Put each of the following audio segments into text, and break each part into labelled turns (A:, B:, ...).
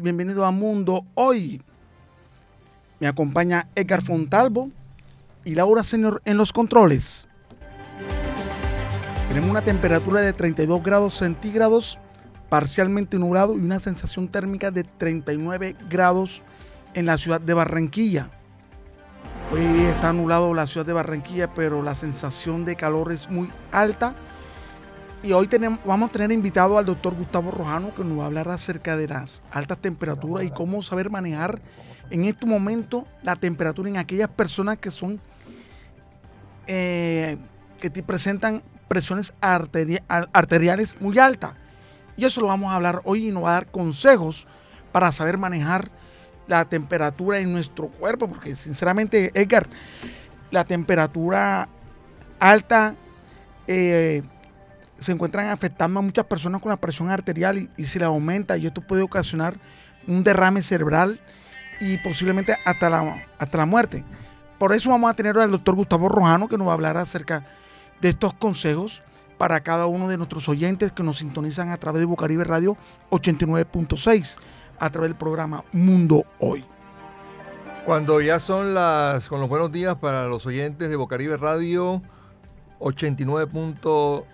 A: bienvenido a Mundo Hoy. Me acompaña Edgar Fontalvo y Laura Señor en los controles. Tenemos una temperatura de 32 grados centígrados, parcialmente nublado y una sensación térmica de 39 grados en la ciudad de Barranquilla. Hoy está nublado la ciudad de Barranquilla, pero la sensación de calor es muy alta y hoy vamos a tener invitado al doctor Gustavo Rojano que nos va a hablar acerca de las altas temperaturas y cómo saber manejar en este momento la temperatura en aquellas personas que son eh, que te presentan presiones arteriales muy altas. Y eso lo vamos a hablar hoy y nos va a dar consejos para saber manejar la temperatura en nuestro cuerpo, porque sinceramente, Edgar, la temperatura alta eh, se encuentran afectando a muchas personas con la presión arterial y, y si la aumenta y esto puede ocasionar un derrame cerebral y posiblemente hasta la, hasta la muerte. Por eso vamos a tener al doctor Gustavo Rojano que nos va a hablar acerca de estos consejos para cada uno de nuestros oyentes que nos sintonizan a través de Bocaribe Radio 89.6, a través del programa Mundo Hoy.
B: Cuando ya son las, con los buenos días para los oyentes de Bocaribe Radio 89.6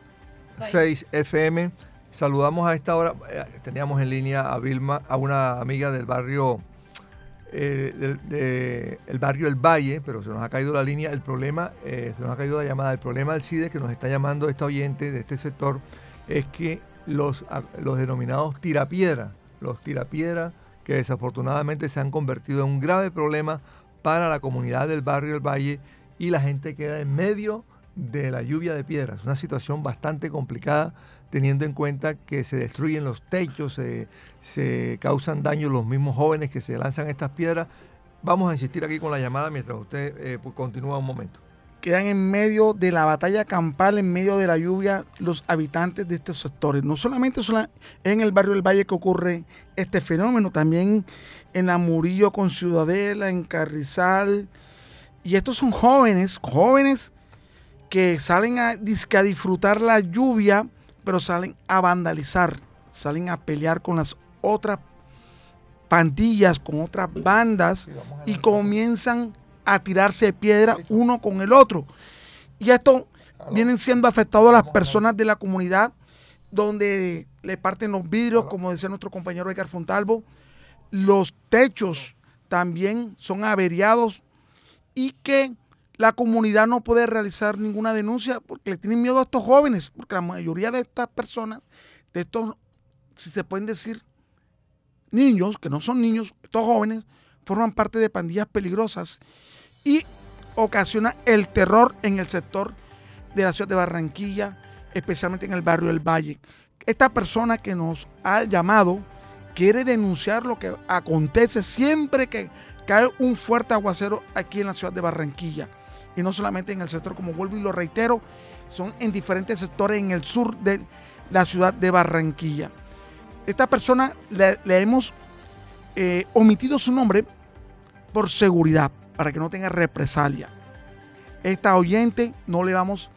B: 6 FM. Saludamos a esta hora, eh, teníamos en línea a Vilma, a una amiga del barrio, eh, el barrio El Valle, pero se nos ha caído la línea. El problema, eh, se nos ha caído la llamada. El problema del CIDE que nos está llamando esta oyente de este sector es que los, los denominados tirapiedra, los tirapiedra que desafortunadamente se han convertido en un grave problema para la comunidad del barrio El Valle y la gente queda en medio de la lluvia de piedras. Una situación bastante complicada teniendo en cuenta que se destruyen los techos, se, causan daños los mismos jóvenes que se lanzan estas piedras. Vamos a insistir aquí con la llamada mientras usted eh, pues, continúa un momento.
A: Quedan en medio de la batalla campal, en medio de la lluvia, los habitantes de estos sectores. No solamente en el barrio del Valle que ocurre este fenómeno, también en la Murillo con Ciudadela, en Carrizal. Y estos son jóvenes, jóvenes que salen a, a disfrutar la lluvia, pero salen a vandalizar, salen a pelear con las otras pandillas, con otras bandas y comienzan a tirarse de piedra uno con el otro. Y esto vienen siendo afectados a las personas de la comunidad donde le parten los vidrios, como decía nuestro compañero Edgar Fontalvo, los techos también son averiados y que la comunidad no puede realizar ninguna denuncia porque le tienen miedo a estos jóvenes, porque la mayoría de estas personas, de estos, si se pueden decir, niños, que no son niños, estos jóvenes, forman parte de pandillas peligrosas y ocasiona el terror en el sector de la ciudad de Barranquilla, especialmente en el barrio del Valle. Esta persona que nos ha llamado quiere denunciar lo que acontece siempre que cae un fuerte aguacero aquí en la ciudad de Barranquilla y no solamente en el sector, como vuelvo y lo reitero, son en diferentes sectores en el sur de la ciudad de Barranquilla. Esta persona le, hemos eh, omitido su nombre por seguridad, para que no tenga represalia. Esta oyente no le vamos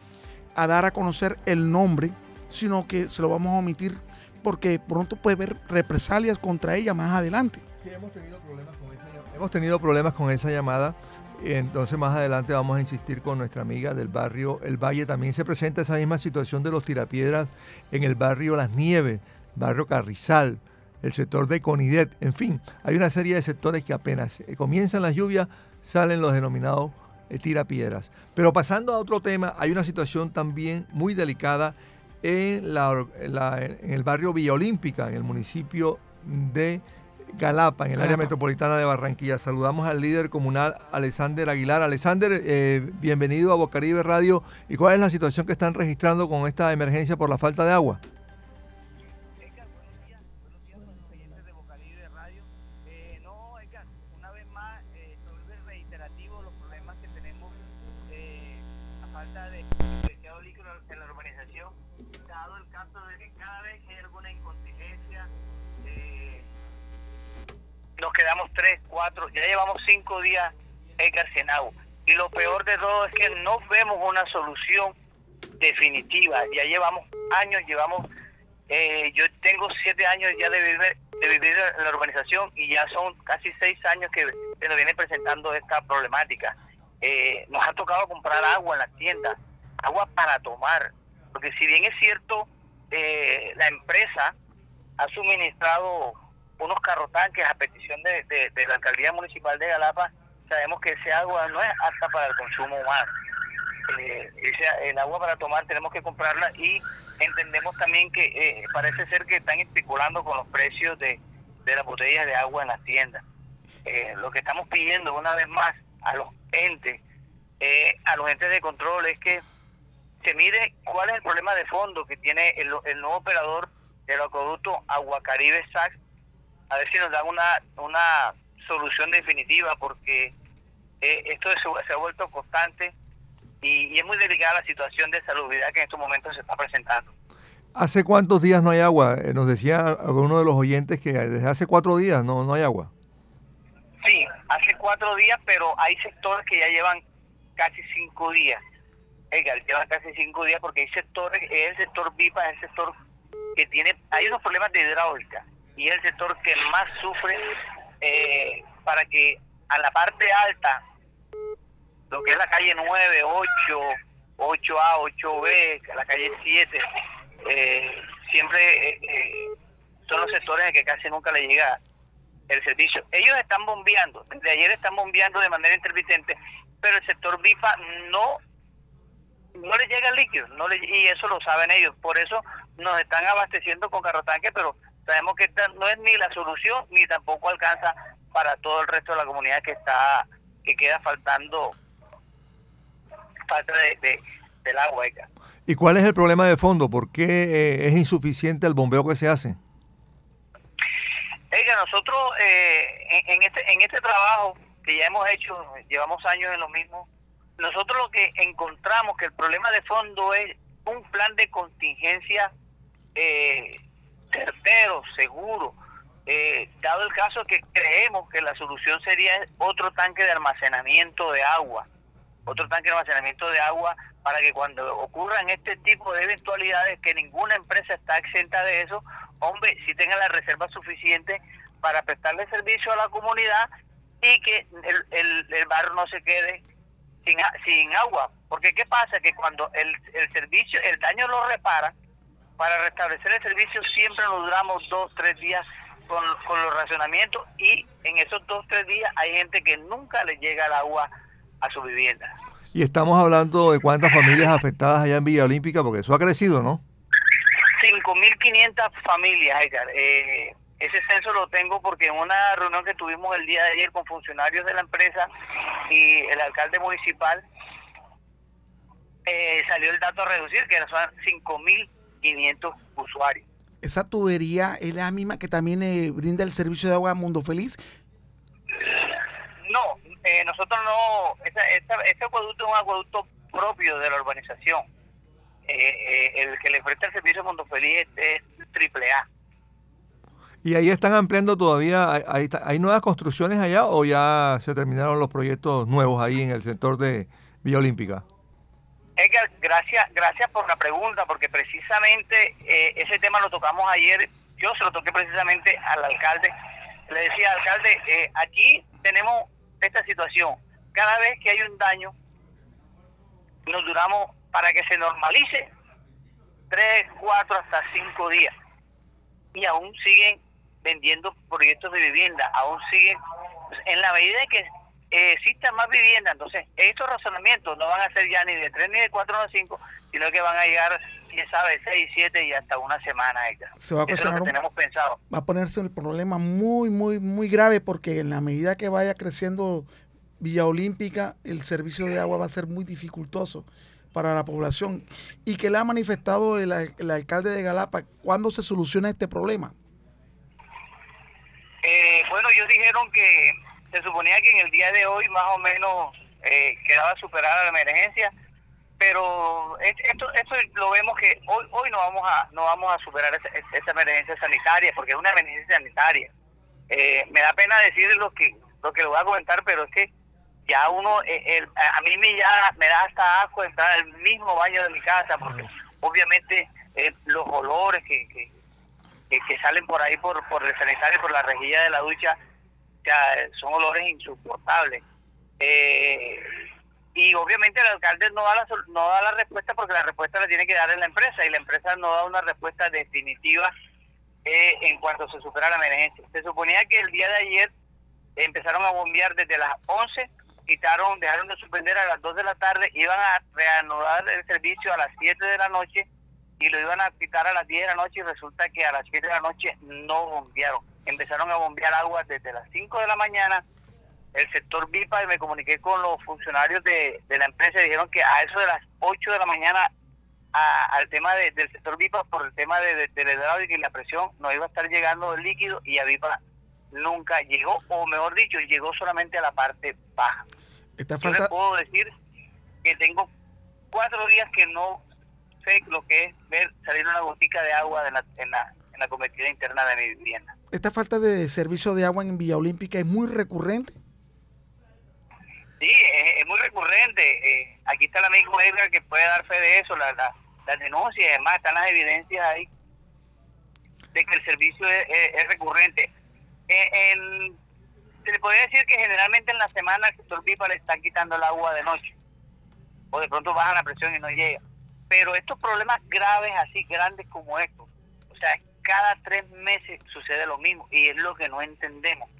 A: a dar a conocer el nombre, sino que se lo vamos a omitir porque pronto puede haber represalias contra ella más adelante.
B: Sí, hemos tenido problemas con esa, hemos tenido problemas con esa llamada entonces más adelante vamos a insistir con nuestra amiga del barrio El Valle. También se presenta esa misma situación de los tirapiedras en el barrio Las Nieves, barrio Carrizal, el sector de Conidet. En fin, hay una serie de sectores que apenas comienzan las lluvias salen los denominados eh, tirapiedras. Pero pasando a otro tema, hay una situación también muy delicada en, en el barrio Villa Olímpica, en el municipio de Galapa, en el área metropolitana de Barranquilla. Saludamos al líder comunal Alexander Aguilar. Alexander, eh, bienvenido a Bocaribe Radio. ¿Y cuál es la situación que están registrando con esta emergencia por la falta de agua?
C: nos quedamos tres, cuatro, ya llevamos cinco días en sin Y lo peor de todo es que no vemos una solución definitiva. Ya llevamos años, llevamos, eh, yo tengo siete años ya de vivir, de vivir en la urbanización y ya son casi seis años que se nos viene presentando esta problemática. Eh, nos ha tocado comprar agua en las tiendas, agua para tomar, porque si bien es cierto, eh, la empresa ha suministrado unos carrotanques a petición de, la alcaldía municipal de Galapa, sabemos que ese agua no es apta para el consumo humano. Eh, el agua para tomar tenemos que comprarla y entendemos también que eh, parece ser que están especulando con los precios de, de las botellas de agua en las tiendas. Eh, lo que estamos pidiendo una vez más a los entes, a los entes de control es que se mire cuál es el problema de fondo que tiene el, el nuevo operador del acueducto Aguacaribe SAC a ver si nos dan una, una solución definitiva, porque eh, esto se, ha vuelto constante y, es muy delicada la situación de salubridad que en estos momentos se está presentando.
B: ¿Hace cuántos días no hay agua? Eh, nos decía uno de los oyentes que desde hace cuatro días no, no hay agua.
C: Sí, hace cuatro días, pero hay sectores que ya llevan casi cinco días. Edgar, llevan casi cinco días porque hay sectores, el sector VIPA, es el sector que tiene, hay unos problemas de hidráulica y el sector que más sufre eh, para que a la parte alta, lo que es la calle 9, 8, 8A, 8B, la calle 7, eh, siempre eh, son los sectores en que casi nunca le llega el servicio. Ellos están bombeando, desde ayer están bombeando de manera intermitente, pero el sector BIPA no no le llega el líquido, no le, y eso lo saben ellos, por eso nos están abasteciendo con carrotanque, pero Sabemos que esta no es ni la solución ni tampoco alcanza para todo el resto de la comunidad que está que queda faltando falta de, del agua.
B: ¿Y cuál es el problema de fondo? ¿Por qué eh, es insuficiente el bombeo que se hace?
C: Oiga, nosotros eh, en, este en este trabajo que ya hemos hecho, llevamos años en lo mismo, nosotros lo que encontramos que el problema de fondo es un plan de contingencia eh, certero, seguro, eh, dado el caso que creemos que la solución sería otro tanque de almacenamiento de agua, otro tanque de almacenamiento de agua para que cuando ocurran este tipo de eventualidades, que ninguna empresa está exenta de eso, hombre, si tenga la reserva suficiente para prestarle servicio a la comunidad y que el, el, barrio no se quede sin, sin agua. Porque ¿qué pasa? Que cuando el, el servicio, el daño lo repara, para restablecer el servicio siempre nos duramos dos, tres días con, los racionamientos y en esos dos, tres días hay gente que nunca le llega el agua a su vivienda.
B: Y estamos hablando de cuántas familias afectadas allá en Villa Olímpica, porque eso ha crecido, ¿no?
C: 5.500 familias, Edgar. Eh, ese censo lo tengo porque en una reunión que tuvimos el día de ayer con funcionarios de la empresa y el alcalde municipal, eh, salió el dato a reducir, que son 5.000 500 usuarios.
A: ¿Esa tubería es la misma que también eh, brinda el servicio de agua Mundo Feliz?
C: No, eh, nosotros no, ese acueducto es un acueducto propio de la urbanización. Eh, el que le presta el servicio a Mundo Feliz es, triple A.
B: ¿Y ahí están ampliando todavía? ¿Hay, ¿Hay nuevas construcciones allá o ya se terminaron los proyectos nuevos ahí en el sector de Villa Olímpica?
C: Edgar, gracias, gracias por la pregunta, porque precisamente eh, ese tema lo tocamos ayer. Yo se lo toqué precisamente al alcalde. Le decía, alcalde, eh, aquí tenemos esta situación. Cada vez que hay un daño, nos duramos para que se normalice tres, cuatro, hasta cinco días. Y aún siguen vendiendo proyectos de vivienda, aún siguen, en la medida que eh, existan más viviendas. Entonces, estos razonamientos no van a ser ya ni de 3 ni de 4 ni de 5, sino que van a llegar quién sabe, seis, siete y hasta una semana, Edgar.
A: Se va a
C: Eso es lo que
A: ocasionar un-
C: tenemos pensado.
A: va a ponerse el problema muy, muy, muy grave porque en la medida que vaya creciendo Villa Olímpica, el servicio de agua va a ser muy dificultoso para la población. ¿Y que le ha manifestado el, el alcalde de Galapa? ¿Cuándo se soluciona este problema?
C: Eh, bueno, ellos dijeron que se suponía que en el día de hoy más o menos eh, quedaba superada la emergencia, pero es- esto esto lo vemos que hoy hoy no vamos a no vamos a superar esa, esa emergencia sanitaria porque es una emergencia sanitaria. Eh, me da pena decir lo que lo que le voy a comentar, pero es que ya uno eh, a mí me ya me da hasta asco entrar al mismo baño de mi casa porque obviamente eh, los olores que, que que, que salen por ahí por, por el sanitario, por la rejilla de la ducha, son olores insoportables. Eh, y obviamente el alcalde no da, la, no da la respuesta porque la respuesta la tiene que dar en la empresa y la empresa no da una respuesta definitiva eh, en cuanto se supera la emergencia. Se suponía que el día de ayer empezaron a bombear desde las 11, quitaron, dejaron de suspender a las 2 de la tarde, iban a reanudar el servicio a las 7 de la noche y lo iban a quitar a las 10 de la noche y resulta que a las 7 de la noche no bombearon. Empezaron a bombear agua desde las 5 de la mañana. El sector VIPA, y me comuniqué con los funcionarios de, de la empresa y dijeron que a eso de las 8 de la mañana a- al tema de- del sector VIPA por el tema de, de, de la hidráulica y la presión no iba a estar llegando el líquido y a VIPA nunca llegó, o mejor dicho, llegó solamente a la parte baja.
A: Esta
C: Yo le
A: falta,
C: puedo decir que tengo cuatro días que no sé lo que es ver salir una gotica de agua de la- en, la, en la convertida interna de mi vivienda.
A: Esta falta de servicio de agua en Villa Olímpica es muy recurrente.
C: Sí, es, muy recurrente. Eh, aquí está el amigo Edgar que puede dar fe de eso, la, la, las denuncias, además están las evidencias ahí de que el servicio es, recurrente. Eh, se le podría decir que generalmente en la semana el sector pipa le está quitando el agua de noche. O de pronto baja la presión y no llega. Pero estos problemas graves, así grandes como estos, o sea, cada tres meses sucede lo mismo y es lo que no entendemos.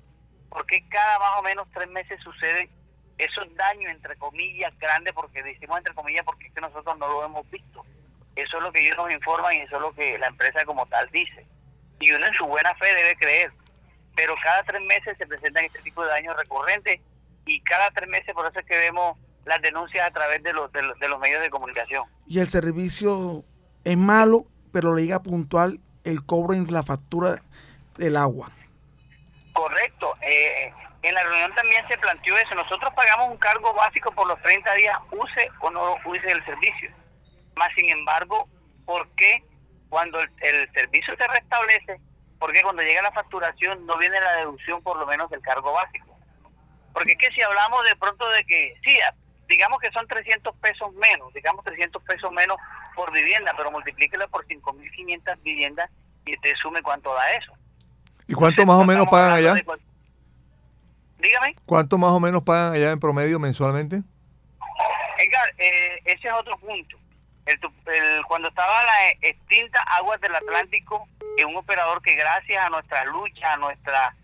C: ¿Por qué cada más o menos tres meses suceden esos daños, entre comillas, grandes? Porque decimos entre comillas porque es que nosotros no lo hemos visto. Eso es lo que ellos nos informan y eso es lo que la empresa como tal dice. Y uno en su buena fe debe creer. Pero cada tres meses se presentan este tipo de daños recurrentes y cada tres meses por eso es que vemos las denuncias a través de los, de los, de los medios de comunicación.
A: Y el servicio es malo, pero le llega puntual el cobro en la factura del agua.
C: Correcto. Eh, en la reunión también se planteó eso. Nosotros pagamos un cargo básico por los 30 días, use o no use el servicio. Más sin embargo, ¿por qué cuando el, el servicio se restablece, por qué cuando llega la facturación no viene la deducción por lo menos del cargo básico? Porque es que si hablamos de pronto de que, sí, digamos que son 300 pesos menos, digamos 300 pesos menos por vivienda, pero multiplíquelo por 5.500 viviendas y te sume cuánto da eso.
B: ¿Y cuánto
C: Entonces,
B: más o
C: no
B: menos pagan allá?
C: de Dígame.
B: ¿Cuánto más o menos pagan allá en promedio mensualmente?
C: Edgar, eh, ese es otro punto. El, el- cuando estaba la extinta Aguas del Atlántico, que un operador que gracias a nuestra lucha, a nuestra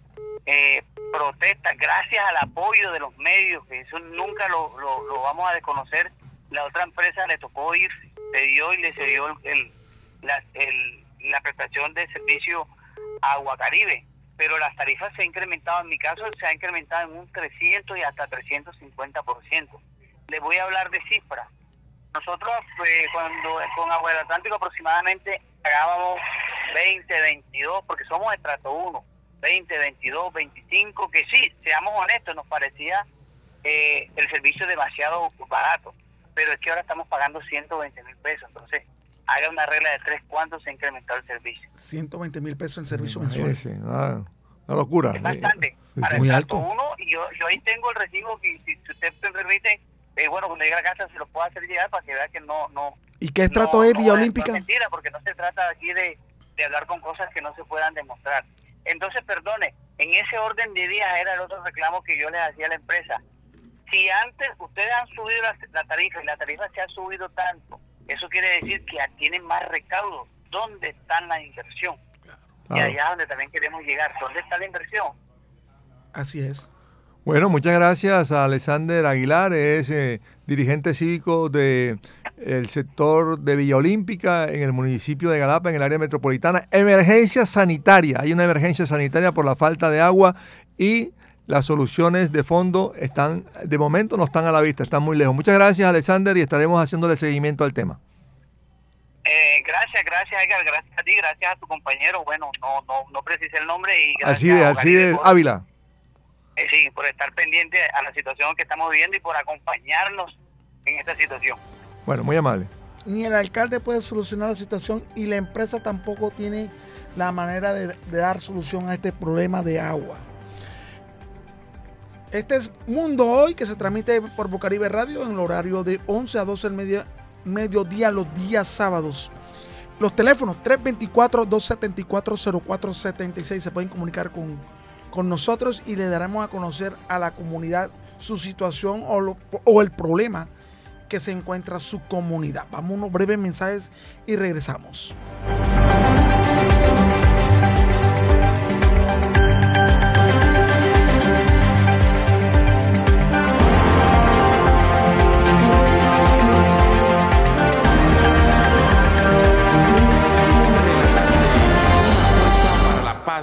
C: eh, protesta, gracias al apoyo de los medios, que eso nunca lo, lo, lo vamos a desconocer, la otra empresa le tocó ir, se dio y le cedió el, el- la, el- prestación de servicio a Agua Caribe. Pero las tarifas se han incrementado, en mi caso se ha incrementado en un 300 y hasta 350%. Les voy a hablar de cifras. Nosotros eh, cuando con Agua del Atlántico aproximadamente pagábamos 20, 22, porque somos estrato 1, 20, 22, 25, que sí, seamos honestos, nos parecía eh, el servicio demasiado barato, pero es que ahora estamos pagando 120 mil pesos, entonces haga una regla de tres, ¿cuánto se ha incrementado el servicio?
A: 120 mil pesos en servicio mensual.
B: Imagínese, una, una locura.
C: Es bastante.
B: Eh,
C: Para
A: muy
C: el
A: alto.
C: estrato 1, y yo, yo ahí tengo el recibo que si, si usted me permite, eh, bueno, cuando llegue a la casa se lo puedo hacer llegar para que vea que no, no,
A: ¿Y qué estrato
C: no,
A: es
C: no,
A: Villa
C: no es
A: Olímpica?
C: mentira, porque no se trata aquí de, de hablar con cosas que no se puedan demostrar. Entonces, perdone, en ese orden de días era el otro reclamo que yo les hacía a la empresa. Si antes ustedes han subido la, la tarifa y la tarifa se ha subido tanto, eso quiere decir que tienen más recaudos. ¿Dónde está la inversión? Y allá es donde también queremos llegar. ¿Dónde está la inversión?
A: Así es.
B: Bueno, muchas gracias a Alexander Aguilar, es eh, dirigente cívico de el sector de Villa Olímpica, en el municipio de Galapa, en el área metropolitana. Emergencia sanitaria. Hay una emergencia sanitaria por la falta de agua y las soluciones de fondo están, de momento no están a la vista, están muy lejos. Muchas gracias, Alexander, y estaremos haciéndole seguimiento al tema.
C: Eh, gracias, gracias, Edgar, gracias a ti, gracias a tu compañero. Bueno, no, no, no precisé el nombre y
B: así de, así de Ávila.
C: Eh, sí, por estar pendiente a la situación que estamos viviendo y por acompañarnos en esta situación.
B: Bueno, muy amable.
A: Ni el alcalde puede solucionar la situación y la empresa tampoco tiene la manera de, dar solución a este problema de agua. Este es Mundo Hoy que se transmite por Bocaribe Radio en el horario de 11 a 12 del mediodía los días sábados. Los teléfonos 324-274-0476 se pueden comunicar con, con, nosotros y le daremos a conocer a la comunidad su situación o, o el problema que se encuentra su comunidad. Vamos a unos breves mensajes y regresamos.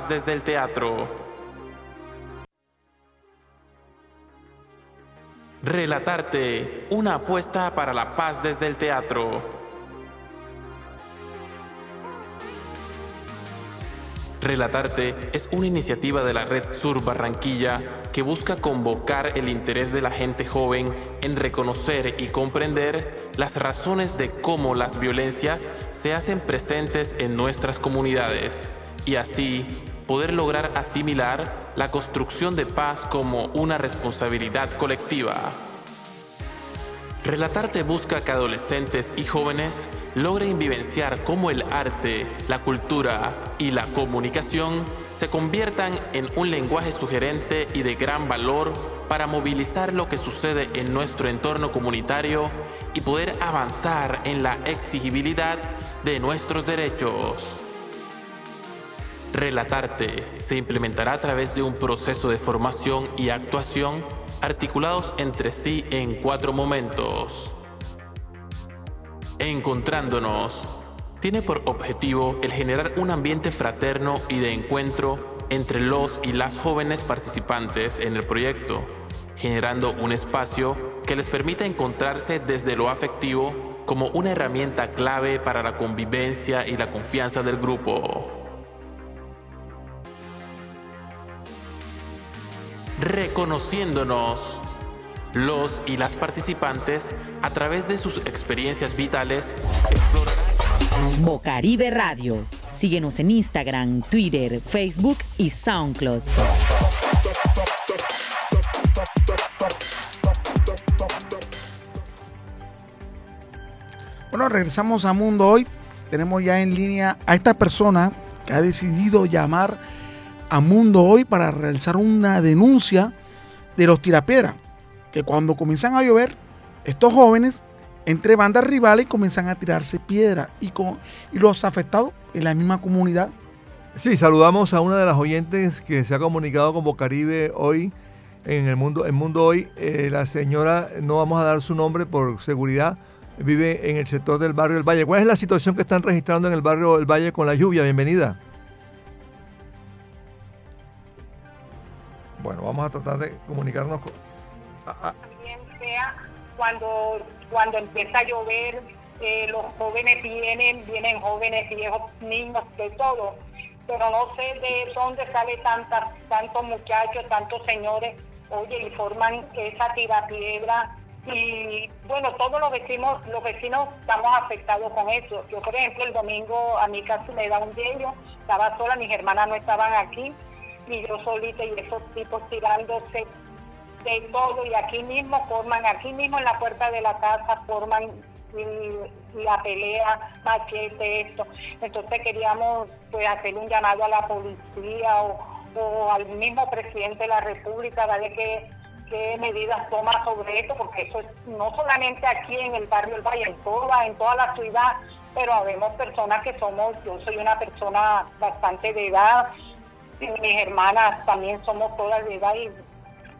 D: Desde el teatro. Relatarte, una apuesta para la paz desde el teatro. Relatarte es una iniciativa de la Red Sur Barranquilla que busca convocar el interés de la gente joven en reconocer y comprender las razones de cómo las violencias se hacen presentes en nuestras comunidades y así poder lograr asimilar la construcción de paz como una responsabilidad colectiva. Relatarte busca que adolescentes y jóvenes logren vivenciar cómo el arte, la cultura y la comunicación se conviertan en un lenguaje sugerente y de gran valor para movilizar lo que sucede en nuestro entorno comunitario y poder avanzar en la exigibilidad de nuestros derechos. Relatarte se implementará a través de un proceso de formación y actuación articulados entre sí en cuatro momentos. Encontrándonos tiene por objetivo el generar un ambiente fraterno y de encuentro entre los y las jóvenes participantes en el proyecto, generando un espacio que les permita encontrarse desde lo afectivo como una herramienta clave para la convivencia y la confianza del grupo. Reconociéndonos. Los y las participantes, a través de sus experiencias vitales, explorarán.
E: Bocaribe Radio. Síguenos en Instagram, Twitter, Facebook y SoundCloud.
A: Bueno, regresamos a Mundo Hoy. Tenemos ya en línea a esta persona que ha decidido llamar a Mundo Hoy para realizar una denuncia de los tirapiedras, que cuando comienzan a llover, estos jóvenes entre bandas rivales comienzan a tirarse piedra y, con, y los afectados en la misma comunidad.
B: Sí, saludamos a una de las oyentes que se ha comunicado con Bocaribe hoy en el mundo, en mundo hoy. Eh, la señora, no vamos a dar su nombre por seguridad, vive en el sector del barrio del Valle. ¿Cuál es la situación que están registrando en el barrio del Valle con la lluvia? Bienvenida. Bueno, vamos a tratar de comunicarnos con...
F: Cuando, cuando empieza a llover, eh, los jóvenes vienen, vienen jóvenes, viejos, niños, de todo. Pero no sé de dónde sale tantas, tantos muchachos, tantos señores, oye, y forman esa tirapiedra. Y bueno, todos los vecinos, los vecinos estamos afectados con eso. Yo, por ejemplo, el domingo a mi casa me da un hielo, estaba sola, mis hermanas no estaban aquí y yo solita y esos tipos tirándose de todo y aquí mismo forman, aquí mismo en la puerta de la casa forman la pelea, machete, esto. Entonces queríamos pues hacer un llamado a la policía o, al mismo presidente de la República, ¿vale? Que, qué medidas toma sobre esto, porque eso es no solamente aquí en el barrio del Valle, en toda, en toda la ciudad, pero habemos personas que somos, yo soy una persona bastante de edad, mis hermanas también somos todas de edad y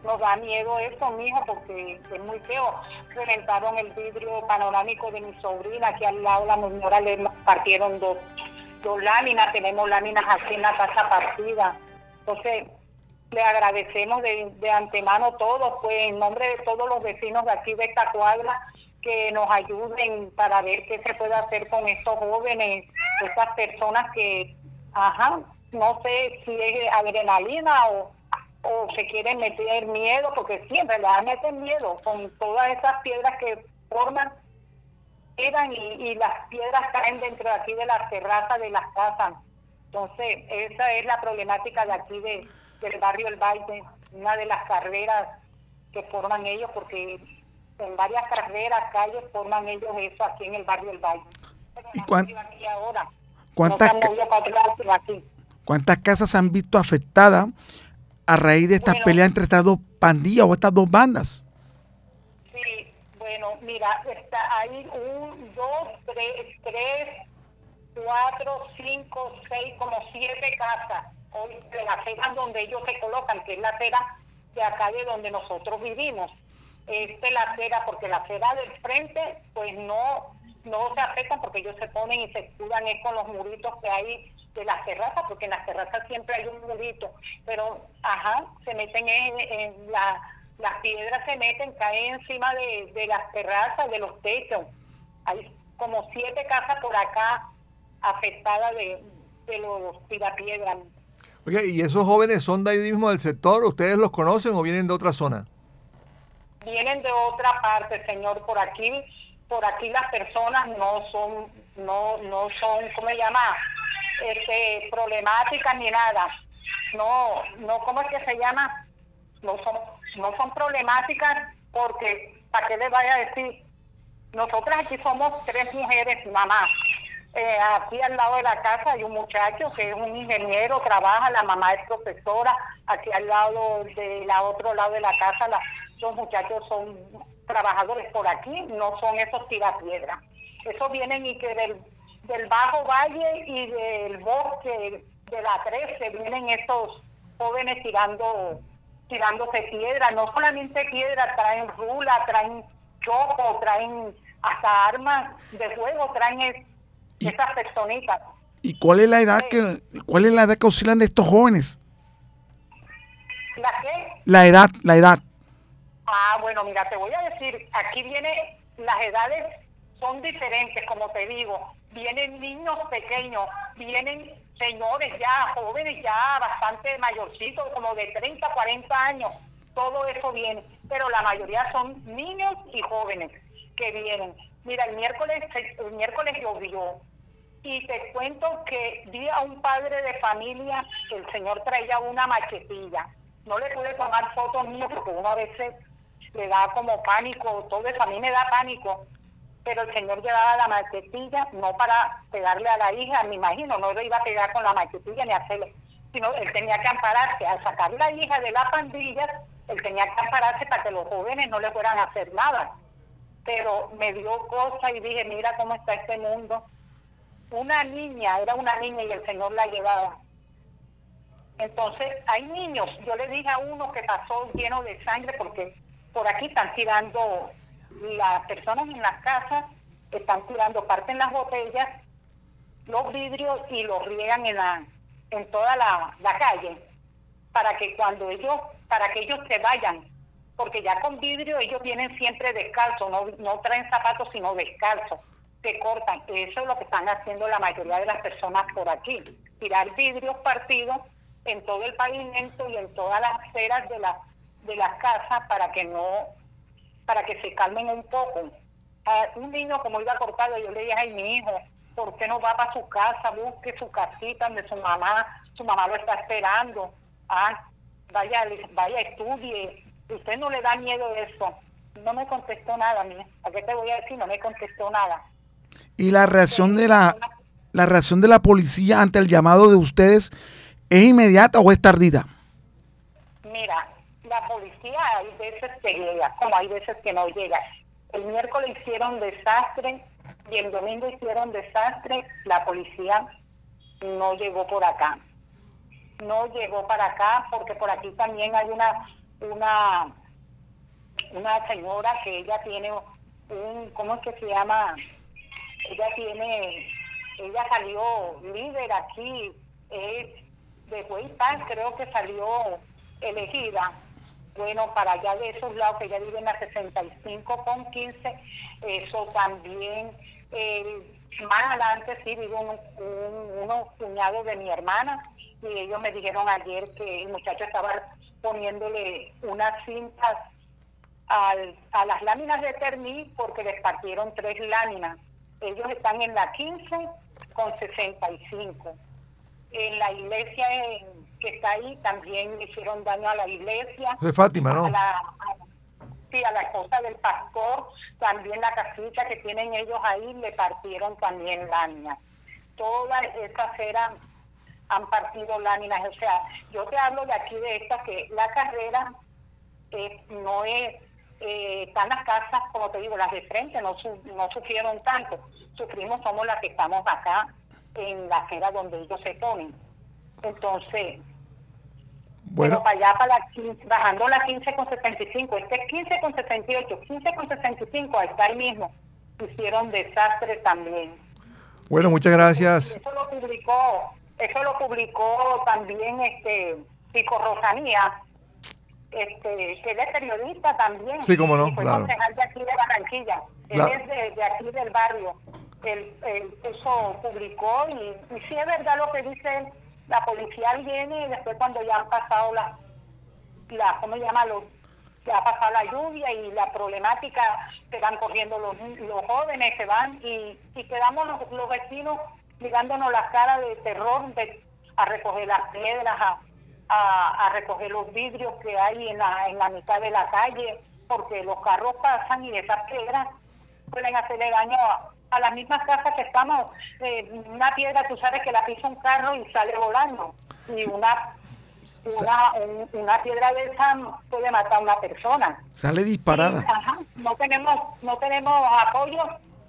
F: nos da miedo eso, mijo, porque es muy feo. Reventaron el vidrio panorámico de mi sobrina, aquí al lado la señora le partieron dos, dos láminas, tenemos láminas así en la casa partida. Entonces, le agradecemos de, de antemano todos, pues en nombre de todos los vecinos de aquí de esta cuadra, que nos ayuden para ver qué se puede hacer con estos jóvenes, estas personas que, ajá, no sé si es adrenalina o, o se quieren meter miedo, porque siempre le meten miedo con todas esas piedras que forman, quedan y, y las piedras caen dentro de aquí de las terrazas de las casas. Entonces, esa es la problemática de aquí de, del barrio El Valle, una de las carreras que forman ellos, porque en varias carreras, calles, forman ellos eso aquí en el barrio El Valle.
A: ¿Y cuán-
F: Aquí ahora.
A: cuántas
F: No aquí.
A: ¿Cuántas casas se han visto afectadas a raíz de estas
F: Bueno.
A: peleas entre estas dos pandillas o estas dos bandas?
F: Sí, bueno, mira, está ahí un, dos, tres, tres, cuatro, cinco, seis, como siete casas. Hoy, de la acera donde ellos se colocan, que es la acera de acá de donde nosotros vivimos. Esta es la acera, porque la acera del frente, pues no, no se afectan porque ellos se ponen y se escudan es con los muritos que hay de las terrazas, porque en las terrazas siempre hay un murito, pero ajá, se meten en, en la, las piedras se meten, caen encima de, de las terrazas, de los techos. Hay como siete casas por acá afectadas de, de los tirapiedras.
B: Oiga, ¿y esos jóvenes son de ahí mismo del sector? ¿Ustedes los conocen o vienen de otra zona?
F: vienen de otra parte, señor, por aquí, por aquí las personas no son, no, no son, ¿cómo se llama? Este, problemáticas ni nada. No, no, ¿cómo es que se llama? No son, no son problemáticas porque, ¿para qué les vaya a decir? Nosotras aquí somos tres mujeres, mamá. Eh, aquí al lado de la casa hay un muchacho que es un ingeniero, trabaja, la mamá es profesora. Aquí al lado de la otro lado de la casa, la, los muchachos son trabajadores por aquí, no son esos tirapiedras. Esos vienen y que del, del Bajo Valle y del bosque de la 13 vienen esos jóvenes tirando tirándose piedra, no solamente piedra, traen rula, traen choco, traen hasta armas de fuego, traen es- esas personitas.
A: ¿Y cuál es la edad que cuál es la edad que oscilan de estos jóvenes?
F: ¿La qué?
A: La edad, la edad.
F: Ah, bueno, mira, te voy a decir, aquí viene, las edades son diferentes, como te digo. Vienen niños pequeños, vienen señores ya, jóvenes ya, bastante mayorcitos, como de 30, 40 años. Todo eso viene, pero la mayoría son niños y jóvenes que vienen. Mira, el miércoles, el miércoles llovió y te cuento que vi a un padre de familia, el señor traía una machetilla. No le pude tomar fotos mías porque uno a veces le da como pánico, todo eso a mí me da pánico. Pero el señor llevaba la machetilla no para pegarle a la hija, me imagino, no le iba a pegar con la machetilla ni hacerle, sino él tenía que ampararse. Al sacar la hija de la pandilla, él tenía que ampararse para que los jóvenes no le fueran a hacer nada. Pero me dio cosa y dije, mira cómo está este mundo una niña, era una niña y el Señor la llevaba. Entonces, hay niños, yo le dije a uno que pasó lleno de sangre porque por aquí están tirando, las personas en las casas están tirando, parten las botellas, los vidrios y los riegan en la en toda la, la calle para que cuando ellos, para que ellos se vayan, porque ya con vidrio ellos vienen siempre descalzos, no, no traen zapatos sino descalzos, se cortan. Eso es lo que están haciendo la mayoría de las personas por aquí, tirar vidrios partidos en todo el pavimento y en todas las aceras de la de las casas para que no, para que se calmen un poco. A un niño como iba cortado, yo le dije, ay mi hijo, ¿por qué no va para su casa? Busque su casita donde su mamá, su mamá lo está esperando. Ah, vaya, vaya, estudie. Usted no le da miedo eso. No me contestó nada, mía. ¿A qué te voy a decir? No me contestó nada.
A: Y la reacción de la la reacción de la policía ante el llamado de ustedes es inmediata o es tardida?
F: Mira, la policía hay veces que llega, como hay veces que no llega. El miércoles hicieron desastre y el domingo hicieron desastre. La policía no llegó por acá. No llegó para acá porque por aquí también hay una una, una señora que ella tiene un, ¿cómo es que se llama? Ella tiene, ella salió líder aquí, es de Huaypán, creo que salió elegida. Bueno, para allá de esos lados, que ella vive en la 65 con 15, eso también. eh, más adelante sí vive un, un- unos cuñados de mi hermana y ellos me dijeron ayer que el muchacho estaba poniéndole unas cintas al- a las láminas de Terni porque les partieron tres láminas. Ellos están en la 15 con 65. En la iglesia en- que está ahí también hicieron daño a la iglesia.
B: Es Fátima, ¿no?
F: A la, a- sí, a la esposa del pastor, también la casita que tienen ellos ahí le partieron también láminas. Todas esas eran han partido láminas. O sea, yo te hablo de aquí de esta que la carrera eh, no es, eh, están las casas, como te digo, las de frente no, su- no sufrieron tanto. Sufrimos somos las que estamos acá en la acera donde ellos se ponen. Entonces,
B: Bueno,
F: pero para allá, para la 15, bajando la 15 con 75, este es 15 con 68, 15 con 65, está ahí mismo. Hicieron desastre también.
B: bueno, muchas gracias.
F: Eso lo publicó, eso lo publicó también este Pico Rosanía, este, que él es periodista también.
B: Sí, cómo no,
F: y fue
B: claro.
F: concejal de aquí de Barranquilla. Él
B: Claro.
F: es de, de aquí del barrio. Él, él eso publicó y, y sí es verdad lo que dice él. La policía viene y después cuando ya han pasado las, la, ¿cómo se llama? Ya ha pasado la lluvia y la problemática, se van corriendo los, los jóvenes, se van y, y quedamos los, los vecinos mirándonos la cara de terror a recoger las piedras, a, a, a recoger los vidrios que hay en la, en la mitad de la calle, porque los carros pasan y esas piedras pueden hacerle daño a, a las mismas casas que estamos. Eh, una piedra, tú sabes que la pisa un carro y sale volando. Y una una, un- una piedra de esa puede matar a una persona.
A: Sale disparada.
F: Ajá, No tenemos, no tenemos apoyo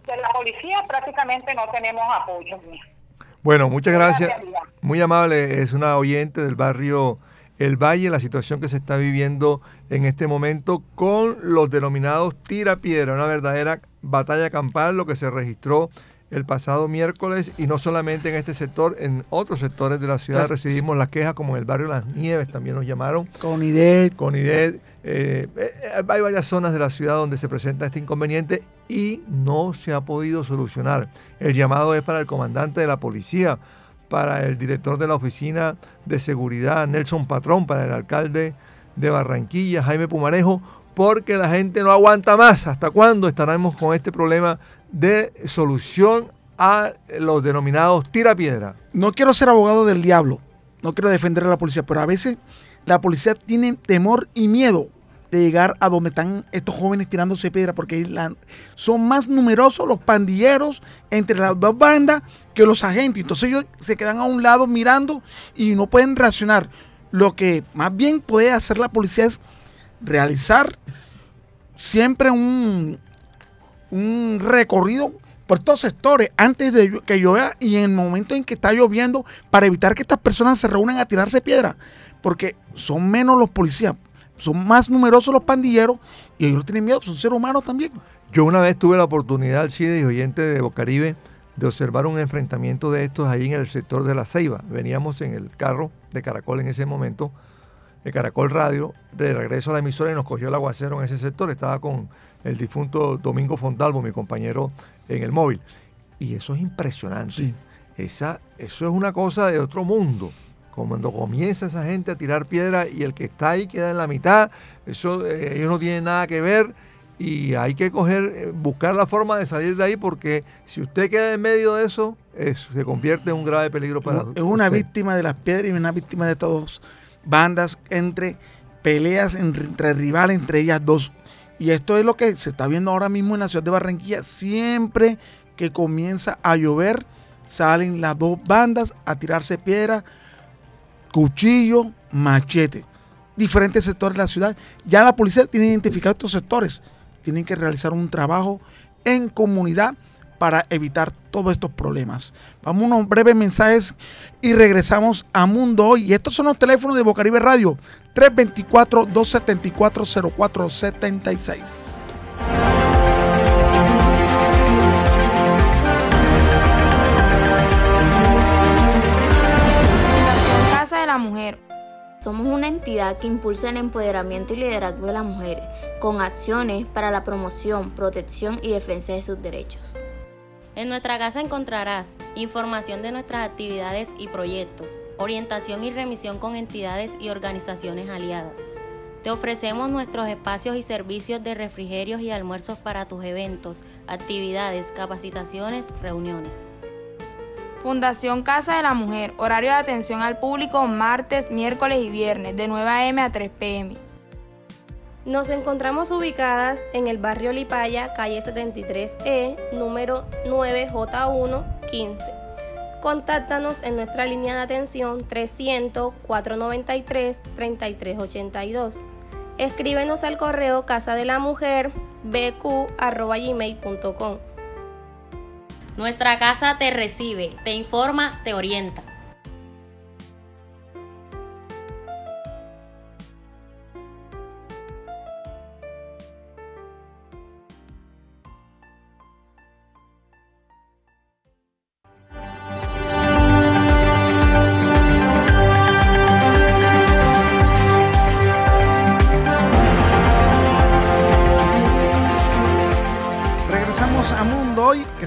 F: de la policía, prácticamente no tenemos apoyo.
B: Bueno, muchas gracias.
F: realidad.
B: Muy amable, es una oyente del barrio El Valle, la situación que se está viviendo en este momento con los denominados tirapiedra, una verdadera batalla campal, lo que se registró el pasado miércoles y no solamente en este sector, en otros sectores de la ciudad recibimos las quejas, como en el barrio Las Nieves también nos llamaron,
A: Con IDET.
B: con IDED. eh, eh, hay varias zonas de la ciudad donde se presenta este inconveniente y no se ha podido solucionar. El llamado es para el comandante de la policía, para el director de la oficina de seguridad, Nelson Patrón, para el alcalde de Barranquilla, Jaime Pumarejo, porque la gente no aguanta más. ¿Hasta cuándo estaremos con este problema de solución a los denominados tirapiedra?
A: No quiero ser abogado del diablo. No quiero defender a la policía, pero a veces la policía tiene temor y miedo de llegar a donde están estos jóvenes tirándose piedra, porque son más numerosos los pandilleros entre las dos bandas que los agentes. Entonces ellos se quedan a un lado mirando y no pueden reaccionar. Lo que más bien puede hacer la policía es realizar siempre un, un recorrido por estos sectores antes de que llueva y en el momento en que está lloviendo para evitar que estas personas se reúnan a tirarse piedra. Porque son menos los policías, son más numerosos los pandilleros y ellos tienen miedo, son seres humanos también.
B: Yo una vez tuve la oportunidad, Alcide y oyente de Bocaribe, de observar un enfrentamiento de estos ahí en el sector de la Ceiba. Veníamos en el carro de Caracol en ese momento, de Caracol Radio, de regreso a la emisora y nos cogió el aguacero en ese sector. Estaba con el difunto Domingo Fontalvo, mi compañero, en el móvil. Y eso es impresionante.
A: Sí.
B: Esa, eso es una cosa de otro mundo. Cuando comienza esa gente a tirar piedra y el que está ahí queda en la mitad, eso eh, ellos no tienen nada que ver y hay que coger, eh, buscar la forma de salir de ahí porque si usted queda en medio de eso, es- se convierte en un grave peligro para
A: es una
B: usted.
A: víctima de las piedras y una víctima de estas dos bandas entre peleas entre, rivales, entre ellas dos. Y esto es lo que se está viendo ahora mismo en la ciudad de Barranquilla. Siempre que comienza a llover, salen las dos bandas a tirarse piedra, cuchillo, machete. Diferentes sectores de la ciudad. Ya la policía tiene identificado estos sectores. Tienen que realizar un trabajo en comunidad para evitar todos estos problemas. Vamos a unos breves mensajes y regresamos a Mundo Hoy. Y estos son los teléfonos de Bocaribe Radio, 324-274-0476.
G: Casa de la Mujer somos una entidad que impulsa el empoderamiento y liderazgo de las mujeres, con acciones para la promoción, protección y defensa de sus derechos.
H: En nuestra casa encontrarás información de nuestras actividades y proyectos, orientación y remisión con entidades y organizaciones aliadas. Te ofrecemos nuestros espacios y servicios de refrigerios y almuerzos para tus eventos, actividades, capacitaciones, reuniones.
G: Fundación Casa de la Mujer, horario de atención al público martes, miércoles y viernes de 9 a.m. a 3 p.m.
H: Nos encontramos ubicadas en el barrio Lipaya, calle 73E, número 9J115. Contáctanos en nuestra línea de atención 300-493-3382. Escríbenos al correo casa de la mujer bq.gmail.com. Nuestra casa te recibe, te informa, te orienta.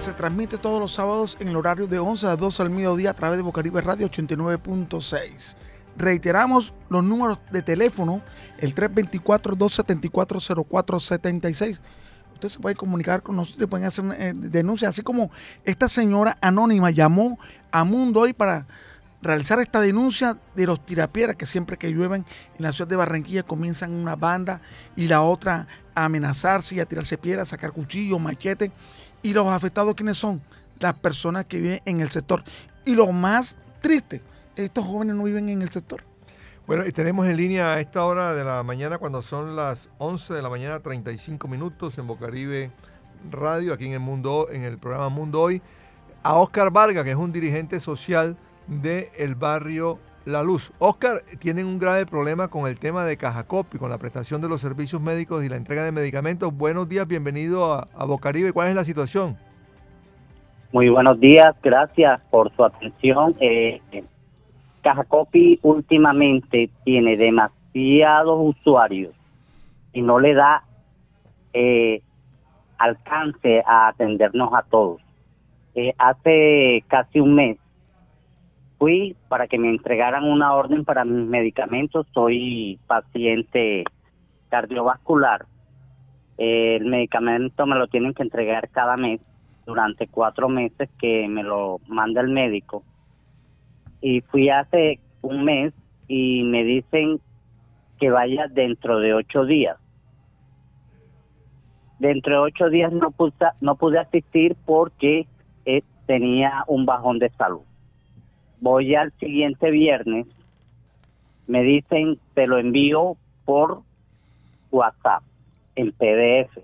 A: Se transmite todos los sábados en el horario de 11 a 12 al mediodía a través de Bocaribe Radio 89.6. Reiteramos los números de teléfono, el 324-274-0476. Usted se puede comunicar con nosotros y pueden hacer eh, denuncias, así como esta señora anónima llamó a Mundo hoy para realizar esta denuncia de los tirapiedras que siempre que llueven en la ciudad de Barranquilla comienzan una banda y la otra a amenazarse y a tirarse piedras, a sacar cuchillos, machetes y los afectados, ¿quiénes son? Las personas que viven en el sector. Y lo más triste, estos jóvenes no viven en el sector.
B: Bueno, y tenemos en línea a esta hora de la mañana, cuando son las 11 de la mañana, 35 minutos en Bocaribe Radio, aquí en el Mundo, en el programa Mundo Hoy, a Oscar Vargas, que es un dirigente social del barrio La Luz. Oscar, tienen un grave problema con el tema de Cajacopi, con la prestación de los servicios médicos y la entrega de medicamentos. Buenos días, bienvenido a, Bocaribe. ¿Cuál es la situación?
I: Muy buenos días, gracias por su atención. Eh, Cajacopi últimamente tiene demasiados usuarios y no le da eh, alcance a atendernos a todos. Eh, hace casi un mes fui para que me entregaran una orden para mis medicamentos. Soy paciente cardiovascular. el medicamento me lo tienen que entregar cada mes durante cuatro meses que me lo manda el médico. Y fui hace un mes y me dicen que vaya dentro de ocho días. Dentro de ocho días no pude, no pude asistir porque eh, tenía un bajón de salud voy al siguiente viernes, me dicen, te lo envío por WhatsApp, en PDF.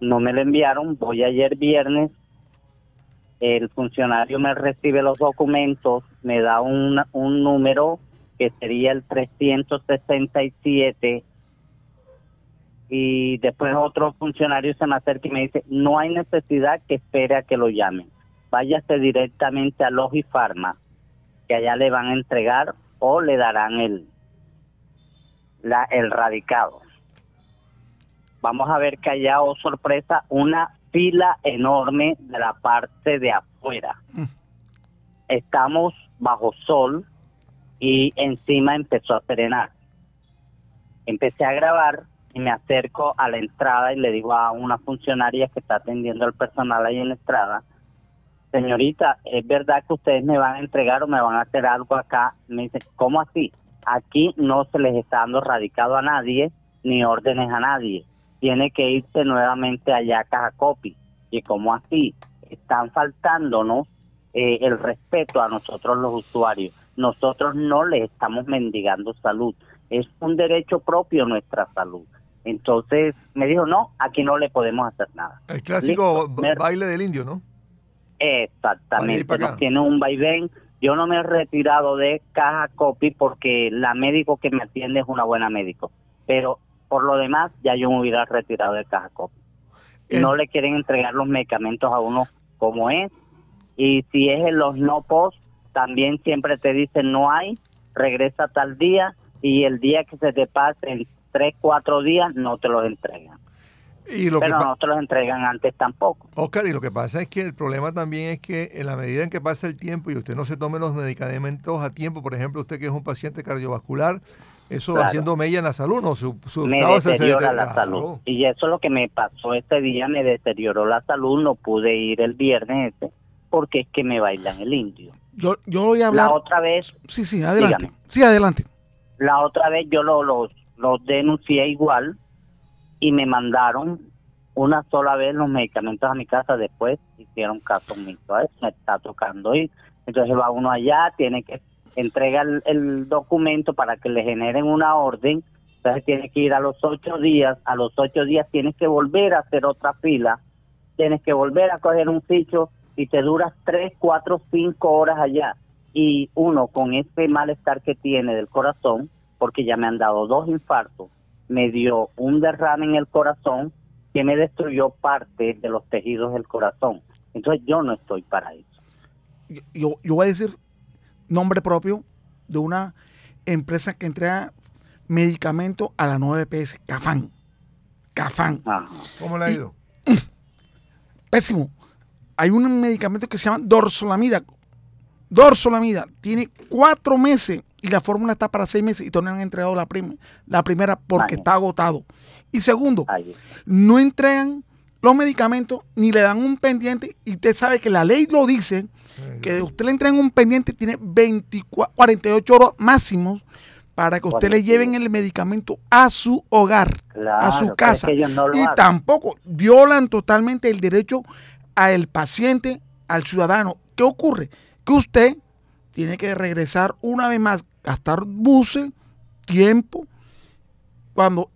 I: No me lo enviaron, voy ayer viernes, el funcionario me recibe los documentos, me da un, un número que sería el 367 y después otro funcionario se me acerca y me dice, no hay necesidad que espere a que lo llamen váyase directamente a Logifarma, que allá le van a entregar o le darán el, la, el radicado. Vamos a ver que allá, oh sorpresa, una fila enorme de la parte de afuera. Mm. Estamos bajo sol y encima empezó a serenar. Empecé a grabar y me acerco a la entrada y le digo a una funcionaria que está atendiendo al personal ahí en la entrada, señorita, ¿es verdad que ustedes me van a entregar o me van a hacer algo acá? Me dice, ¿cómo así? Aquí no se les está dando radicado a nadie ni órdenes a nadie. Tiene que irse nuevamente allá a Cajacopi. ¿Y cómo así? Están faltándonos eh, el respeto a nosotros los usuarios. Nosotros no les estamos mendigando salud. Es un derecho propio nuestra salud. Entonces me dijo, no, aquí no le podemos hacer nada.
B: El clásico
I: Listo,
B: baile del indio, ¿no?
I: Exactamente, nos tiene un vaivén. Yo no me he retirado de caja copy porque la médico que me atiende es una buena médico, pero por lo demás ya yo me hubiera retirado de caja copy. Y no le quieren entregar los medicamentos a uno como es. Y si es en los no post, también siempre te dicen no hay, regresa tal día y el día que se te pase en tres, cuatro días no te los entregan.
B: Y lo que
I: Pero no te los entregan antes tampoco.
B: Oscar, y lo que pasa es que el problema también es que en la medida en que pasa el tiempo y usted no se tome los medicamentos a tiempo, por ejemplo, usted que es un paciente cardiovascular, eso va
I: Claro.
B: haciendo mella en la salud, ¿no? Su, su
I: me
B: estado se- se
I: deteriora la salud. Y eso es lo que me pasó ese día, me deterioró la salud, no pude ir el viernes ese, porque es que me bailan el indio.
A: Yo, yo voy a hablar.
I: La otra vez,
A: Sí, sí, adelante.
I: Dígame.
A: Sí, adelante.
I: la otra vez yo lo- los los denuncié igual y me mandaron una sola vez los medicamentos a mi casa, después hicieron caso omiso a eso, me está tocando ir. Entonces va uno allá, tiene que entregar el, documento para que le generen una orden, entonces tiene que ir a los ocho días, a los ocho días tienes que volver a hacer otra fila, tienes que volver a coger un ficho y te duras tres, cuatro, cinco horas allá. Y uno con ese malestar que tiene del corazón, porque ya me han dado dos infartos, me dio un derrame en el corazón que me destruyó parte de los tejidos del corazón. Entonces yo no estoy para eso.
A: Yo, yo voy a decir nombre propio de una empresa que entrega medicamentos a la 9PS, Cafán. Cafán.
B: ¿Cómo le ha ido?
A: Pésimo. Hay un medicamento que se llama dorsolamida. Dorsolamida. Tiene cuatro meses y la fórmula está para seis meses y todavía no han entregado la, prim- la primera porque
I: Ay.
A: está agotado. Y segundo,
I: Ay,
A: no entregan los medicamentos ni le dan un pendiente y usted sabe que la ley lo dice que usted le entregan un pendiente tiene 24, 48 horas máximos para que usted le lleven el medicamento a su hogar, a su
I: es
A: casa.
I: que ellos no lo
A: y
I: hacen.
A: tampoco violan totalmente el derecho al paciente, al ciudadano. ¿Qué ocurre? Que usted tiene que regresar una vez más, gastar buses, tiempo, cuando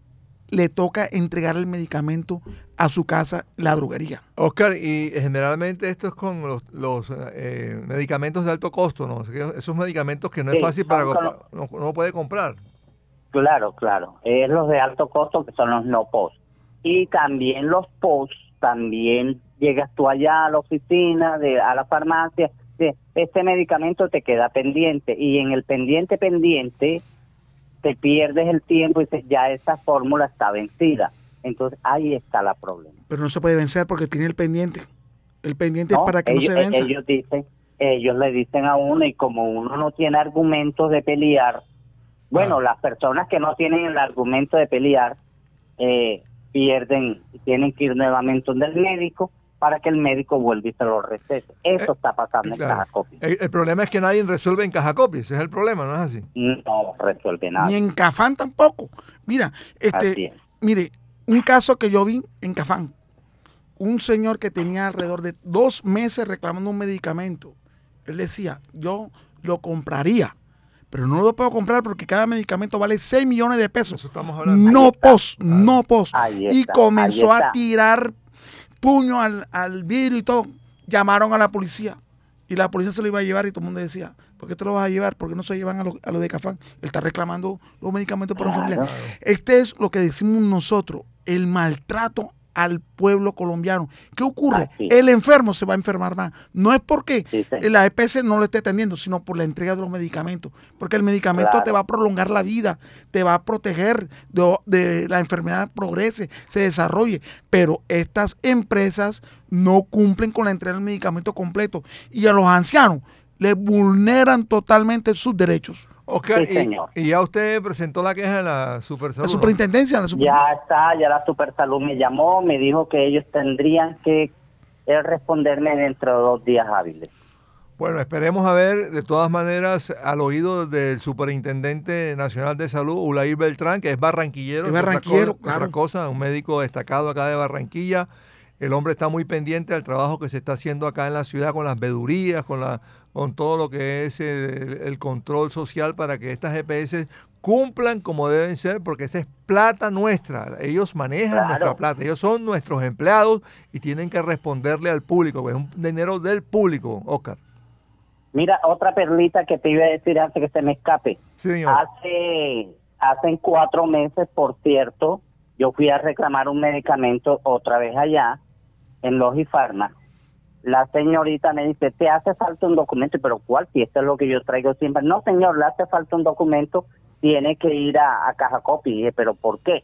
A: le toca entregar el medicamento a su casa, la droguería.
B: Oscar, y generalmente esto es con los, los, eh, medicamentos de alto costo, ¿no? Esos medicamentos que no es fácil para compa- no, no puede comprar.
I: Claro, claro. Es los de alto costo que son los no post. Y también los post, también llegas tú allá a la oficina, de, a la farmacia, este medicamento te queda pendiente. Y en el pendiente pendiente te pierdes el tiempo y dices, ya esa fórmula está vencida. Entonces ahí está la problema.
A: Pero no se puede vencer porque tiene el pendiente. El pendiente
I: No,
A: es para que
I: ellos,
A: no se venza.
I: ellos dicen, ellos le dicen a uno y como uno no tiene argumentos de pelear, bueno, las personas que no tienen el argumento de pelear eh, pierden, tienen que ir nuevamente donde el médico para que el médico vuelva y se lo recete. Eso está pasando en
B: Claro.
I: Caja Copia.
B: El, el problema es que nadie resuelve en caja copia, ese es el problema, ¿no es así?
I: No resuelve nada.
A: Ni en Cafán tampoco. Mira, este,
I: es.
A: mire, un caso que yo vi en Cafán. Un señor que tenía alrededor de dos meses reclamando un medicamento. Él decía, yo lo compraría, pero no lo puedo comprar porque cada medicamento vale 6 millones de pesos.
B: estamos
A: No pos, no pos. Y comenzó a tirar puño al, al vidrio y todo. Llamaron a la policía y la policía se lo iba a llevar y todo el mundo decía, ¿por qué te lo vas a llevar? ¿Por qué no se llevan a lo, a lo de Cafán? Él está reclamando los medicamentos para un familiar. Este es lo que decimos nosotros, el maltrato al pueblo colombiano. ¿Qué ocurre? El enfermo se va a enfermar más. No es porque
I: sí.
A: la EPS no lo esté atendiendo, sino por la entrega de los medicamentos. Porque el medicamento
I: Claro.
A: te va a prolongar la vida, te va a proteger de, de la enfermedad progrese, se desarrolle. Pero estas empresas no cumplen con la entrega del medicamento completo. Y a los ancianos les vulneran totalmente sus derechos.
B: Oscar,
I: Sí,
B: y-
I: señor.
B: y, ya usted presentó la queja en la Super
A: La superintendencia, la super-
I: Ya está, ya la Supersalud me llamó, me dijo que ellos tendrían que eh, responderme dentro de dos días hábiles.
B: Bueno, esperemos a ver, de todas maneras, al oído del Superintendente Nacional de Salud, Ulair Beltrán, que es barranquillero.
A: Es
B: otra
A: barranquillero,
B: cosa- otra
A: claro.
B: cosa, un médico destacado acá de Barranquilla. el hombre está muy pendiente del trabajo que se está haciendo acá en la ciudad con las vedurías, con, la, con todo lo que es el, el control social para que estas GPS cumplan como deben ser, porque esa es plata nuestra. Ellos manejan
I: Claro.
B: nuestra plata, ellos son nuestros empleados y tienen que responderle al público, es un dinero del público, Oscar.
I: Mira, otra perlita que te iba a decir antes que se me escape.
B: Sí, señor.
I: Hace, hace cuatro meses, por cierto, yo fui a reclamar un medicamento otra vez allá, en Logifarma. La señorita me dice, te hace falta un documento, pero ¿cuál? Si esto es lo que yo traigo siempre. No, señor, le hace falta un documento, tiene que ir a, a Caja Copy. Y dije, ¿pero por qué?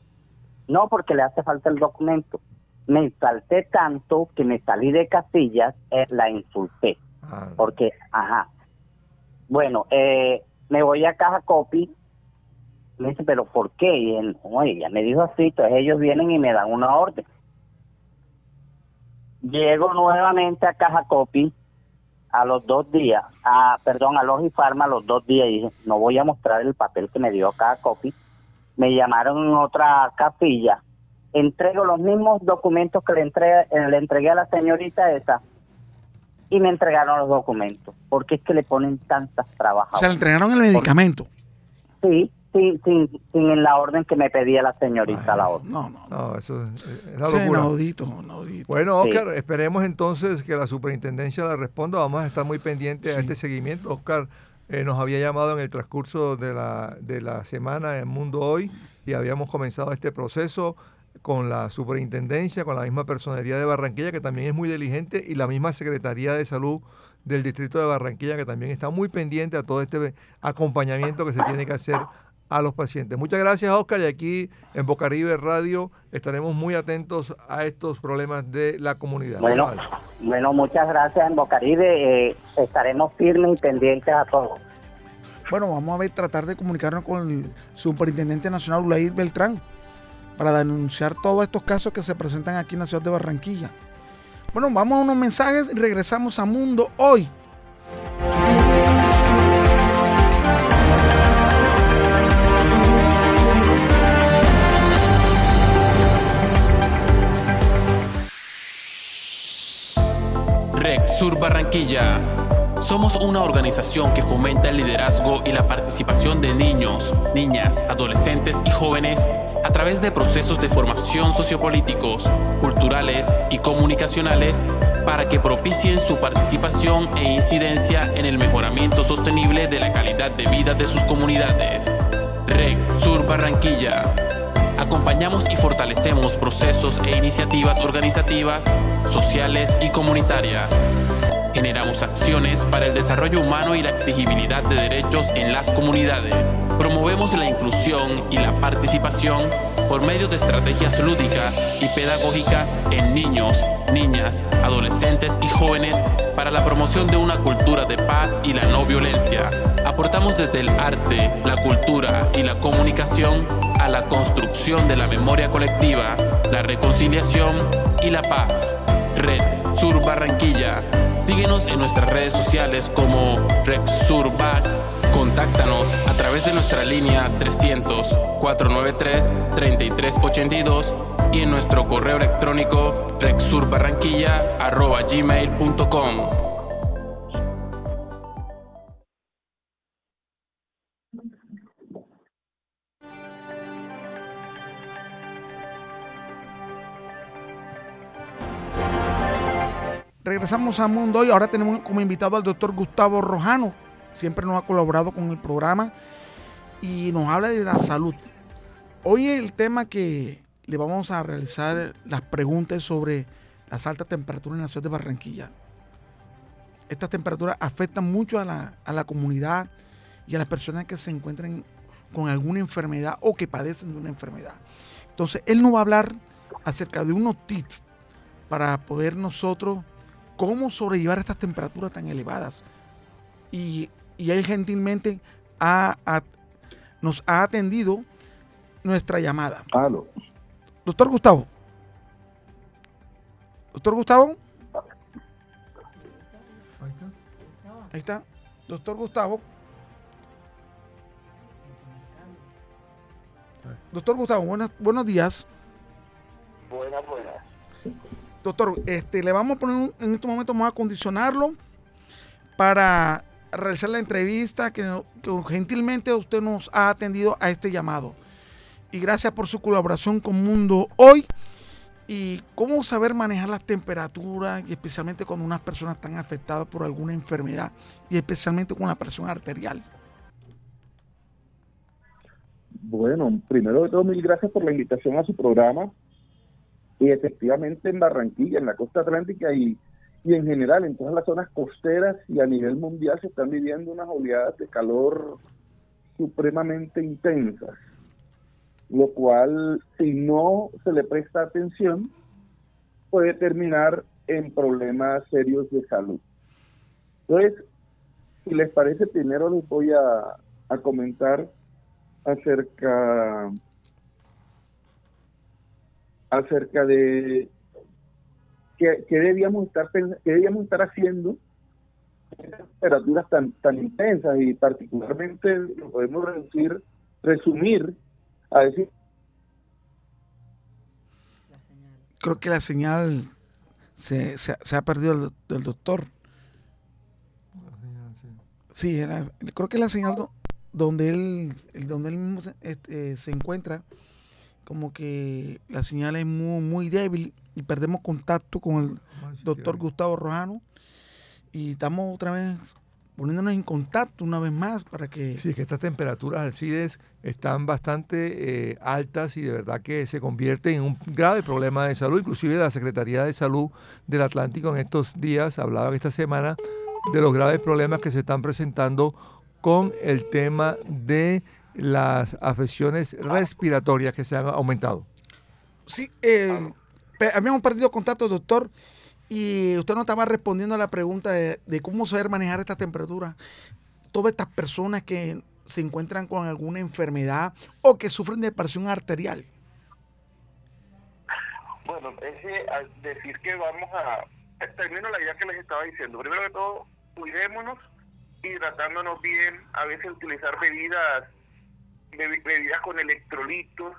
I: No, porque le hace falta el documento. Me salté tanto que me salí de casillas, eh, la insulté.
B: Ah,
I: Porque, ajá. Bueno, eh, me voy a Caja Copy. Me dice, ¿pero por qué? Y él, oye, ella me dijo así, entonces ellos vienen y me dan una orden. Llego nuevamente a Caja Copy a los dos días, a, perdón, a Logifarma a los dos días y dije, no voy a mostrar el papel que me dio Caja Copy. Me llamaron en otra capilla. Entrego los mismos documentos que le, entre- eh, le entregué a la señorita esa y me entregaron los documentos. Porque es que le ponen tantas
A: O
I: trabajadoras.
A: sea, le entregaron el medicamento.
I: Sí, sí, sin, sin en la orden que me pedía la señorita la orden.
A: No, no.
B: no, eso es, es la locura.
A: inaudito, inaudito.
B: Bueno,
I: Sí.
B: Oscar, esperemos entonces que la superintendencia le responda. Vamos a estar muy pendientes a este seguimiento. Oscar eh, nos había llamado en el transcurso de la, de la semana en Mundo Hoy y habíamos comenzado este proceso con la superintendencia, con la misma personería de Barranquilla, que también es muy diligente, y la misma Secretaría de Salud del Distrito de Barranquilla, que también está muy pendiente a todo este acompañamiento que se tiene que hacer a los pacientes. Muchas gracias, Oscar, y aquí en Bocaribe Radio estaremos muy atentos a estos problemas de la comunidad.
I: Bueno,
B: Vale.
I: bueno, muchas gracias en Bocaribe. eh, estaremos firmes y pendientes a todos.
A: Bueno, vamos a ver, tratar de comunicarnos con el superintendente nacional Ulair Beltrán para denunciar todos estos casos que se presentan aquí en la ciudad de Barranquilla. Bueno, vamos a unos mensajes y regresamos a Mundo Hoy.
D: REC Sur Barranquilla. Somos una organización que fomenta el liderazgo y la participación de niños, niñas, adolescentes y jóvenes a través de procesos de formación sociopolíticos, culturales y comunicacionales para que propicien su participación e incidencia en el mejoramiento sostenible de la calidad de vida de sus comunidades. REC Sur Barranquilla. Acompañamos y fortalecemos procesos e iniciativas organizativas, sociales y comunitarias. Generamos acciones para el desarrollo humano y la exigibilidad de derechos en las comunidades. Promovemos la inclusión y la participación por medio de estrategias lúdicas y pedagógicas en niños, niñas, adolescentes y jóvenes para la promoción de una cultura de paz y la no violencia. Aportamos desde el arte, la cultura y la comunicación a la construcción de la memoria colectiva, la reconciliación y la paz. Red Sur Barranquilla. Síguenos en nuestras redes sociales como Red Sur Bac. Contáctanos a través de nuestra línea 300-493-3382 y en nuestro correo electrónico rexurbarranquilla.gmail.com.
A: Regresamos a Mundo Hoy. Ahora tenemos como invitado al doctor Gustavo Rojano. Siempre nos ha colaborado con el programa y nos habla de la salud. Hoy el tema que le vamos a realizar las preguntas sobre las altas temperaturas en la ciudad de Barranquilla. Estas temperaturas afectan mucho a la, a la comunidad y a las personas que se encuentran con alguna enfermedad o que padecen de una enfermedad. Entonces, él nos va a hablar acerca de unos tips para poder nosotros cómo sobrellevar estas temperaturas tan elevadas. Y, y él gentilmente ha- ha- nos ha atendido nuestra llamada.
J: Aló.
A: Doctor Gustavo. Doctor Gustavo. Ahí está. Doctor Gustavo. Doctor Gustavo, buenas, buenos días.
C: Buenas, buenas.
A: Doctor, este, le vamos a poner en este momento, vamos a condicionarlo para realizar la entrevista que, gentilmente usted nos ha atendido a este llamado. Y gracias por su colaboración con Mundo Hoy. Y cómo saber manejar las temperaturas, y especialmente cuando unas personas están afectadas por alguna enfermedad, y especialmente con la presión arterial.
J: Bueno, primero de todo, mil gracias por la invitación a su programa. Y efectivamente en Barranquilla, en la costa atlántica y y en general en todas las zonas costeras y a nivel mundial se están viviendo unas oleadas de calor supremamente intensas, lo cual si no se le presta atención puede terminar en problemas serios de salud. Entonces, si les parece, primero les voy a, a comentar acerca acerca de ¿qué, debíamos estar qué debíamos estar haciendo en temperaturas tan tan intensas y particularmente lo podemos reducir resumir a decir
A: creo que la señal se, se, ha perdido del, doctor. Sí era, creo que la señal donde él donde él mismo este, se encuentra como que la señal es muy, muy débil y perdemos contacto con el doctor Gustavo Rojano y estamos otra vez poniéndonos en contacto una vez más para que...
B: Sí, que estas temperaturas alcides están bastante eh, altas y de verdad que se convierte en un grave problema de salud. Inclusive la Secretaría de Salud del Atlántico en estos días hablaba esta semana de los graves problemas que se están presentando con el tema de las afecciones respiratorias que se han aumentado.
A: Sí, eh, habíamos perdido contacto, doctor, y usted no estaba respondiendo a la pregunta de, cómo saber manejar esta temperatura. Todas estas personas que se encuentran con alguna enfermedad o que sufren de presión arterial.
K: Bueno, es decir que vamos a... Termino la idea que les estaba diciendo. Primero que todo, cuidémonos, hidratándonos bien, a veces utilizar bebidas, bebidas con electrolitos,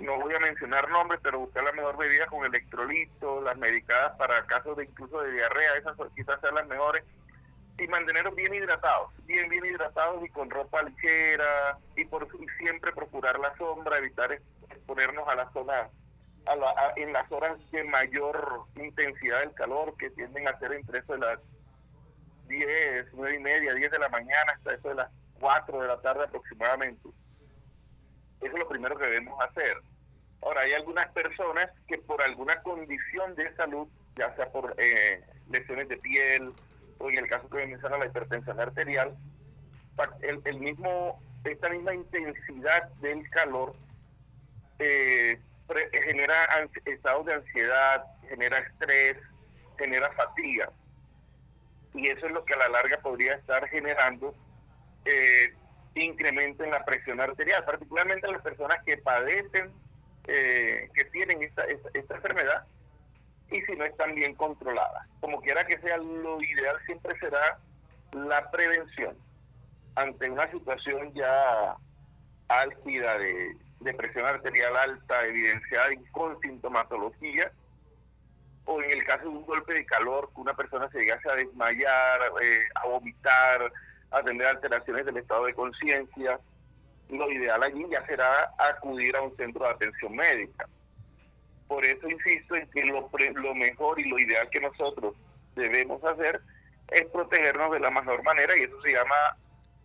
K: no voy a mencionar nombres, pero buscar la mejor bebida con electrolitos, las medicadas para casos de incluso de diarrea, esas quizás sean las mejores, y mantenerlos bien hidratados, bien, bien hidratados y con ropa ligera, y, por, siempre procurar la sombra, evitar exponernos a la zona, a en las horas de mayor intensidad del calor, que tienden a ser entre eso de las 10, 9 y media, 10 de la mañana, hasta eso de las 4 de la tarde aproximadamente. Eso es lo primero que debemos hacer. Ahora, hay algunas personas que por alguna condición de salud, ya sea por eh, lesiones de piel o en el caso que me menciona la hipertensión arterial, el, mismo, esta misma intensidad del calor eh, genera estados de ansiedad, genera estrés, genera fatiga. Y eso es lo que a la larga podría estar generando eh, incremento en la presión arterial, particularmente las personas que padecen, eh, que tienen esta, esta, enfermedad y si no están bien controladas. Como quiera que sea, lo ideal siempre será la prevención ante una situación ya álgida de, de presión arterial alta, evidenciada y con sintomatología, o en el caso de un golpe de calor, que una persona se llegase a desmayar, eh, a vomitar, atender alteraciones del estado de conciencia, lo ideal allí ya será acudir a un centro de atención médica. Por eso insisto en que lo, lo mejor y lo ideal que nosotros debemos hacer es protegernos de la mejor manera y eso se llama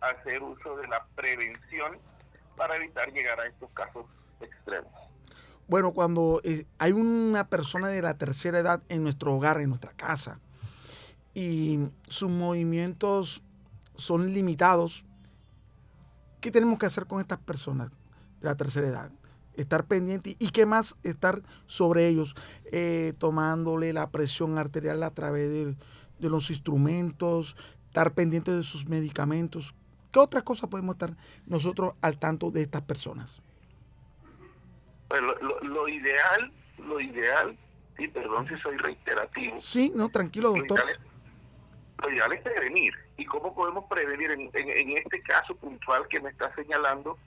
K: hacer uso de la prevención para evitar llegar a estos casos extremos.
A: Bueno, cuando eh, hay una persona de la tercera edad en nuestro hogar, en nuestra casa, y sus movimientos son limitados. ¿Qué tenemos que hacer con estas personas de la tercera edad? Estar pendiente y qué más estar sobre ellos, eh, tomándole la presión arterial a través de, los instrumentos, estar pendiente de sus medicamentos. ¿Qué otras cosas podemos estar nosotros al tanto de estas personas?
K: Pues lo, ideal, lo ideal, y perdón si soy reiterativo.
A: Sí, no, tranquilo, doctor
K: lo ideal es prevenir. ¿Y cómo podemos prevenir? En, en, este caso puntual que me está señalando,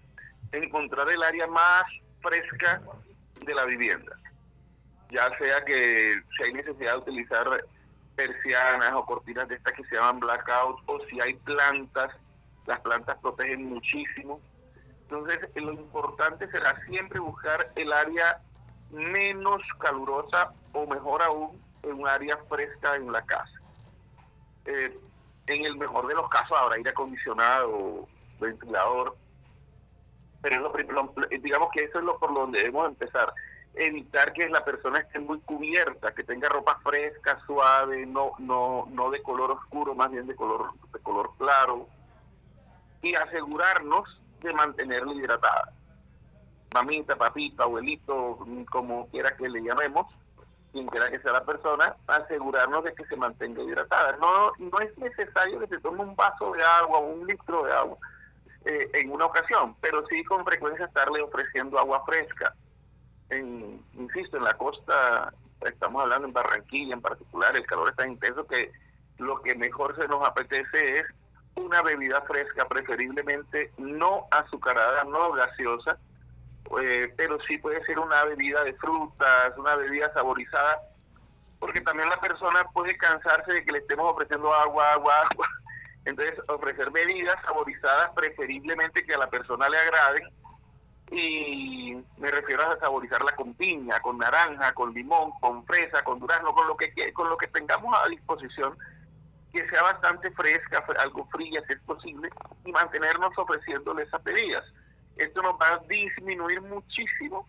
K: encontrar el área más fresca de la vivienda. ya sea que si hay necesidad de utilizar persianas o cortinas de estas que se llaman blackout, o si hay plantas, las plantas protegen muchísimo. Entonces, lo importante será siempre buscar el área menos calurosa o mejor aún, en un área fresca en la casa. Eh, en el mejor de los casos habrá aire acondicionado, ventilador, pero es lo, digamos que eso es lo por donde debemos empezar evitar que la persona esté muy cubierta, que tenga ropa fresca, suave, no, no, no de color oscuro, más bien de color, de color claro, y asegurarnos de mantenerla hidratada. Mamita, papita, abuelito, como quiera que le llamemos, quien quiera que sea la persona, asegurarnos de que se mantenga hidratada. No, no es necesario que se tome un vaso de agua o un litro de agua eh, en una ocasión, pero sí con frecuencia estarle ofreciendo agua fresca en, insisto, en la costa, estamos hablando en Barranquilla en particular, el calor es tan intenso que lo que mejor se nos apetece es una bebida fresca, preferiblemente no azucarada, no gaseosa, eh, pero sí puede ser una bebida de frutas, una bebida saborizada, porque también la persona puede cansarse de que le estemos ofreciendo agua, agua, agua. Entonces, ofrecer bebidas saborizadas, preferiblemente que a la persona le agraden, y me refiero a saborizarla con piña, con naranja, con limón, con fresa, con durazno, con lo que con lo que tengamos a disposición, que sea bastante fresca, algo fría si es posible, y mantenernos ofreciéndole esas bebidas. Esto nos va a disminuir muchísimo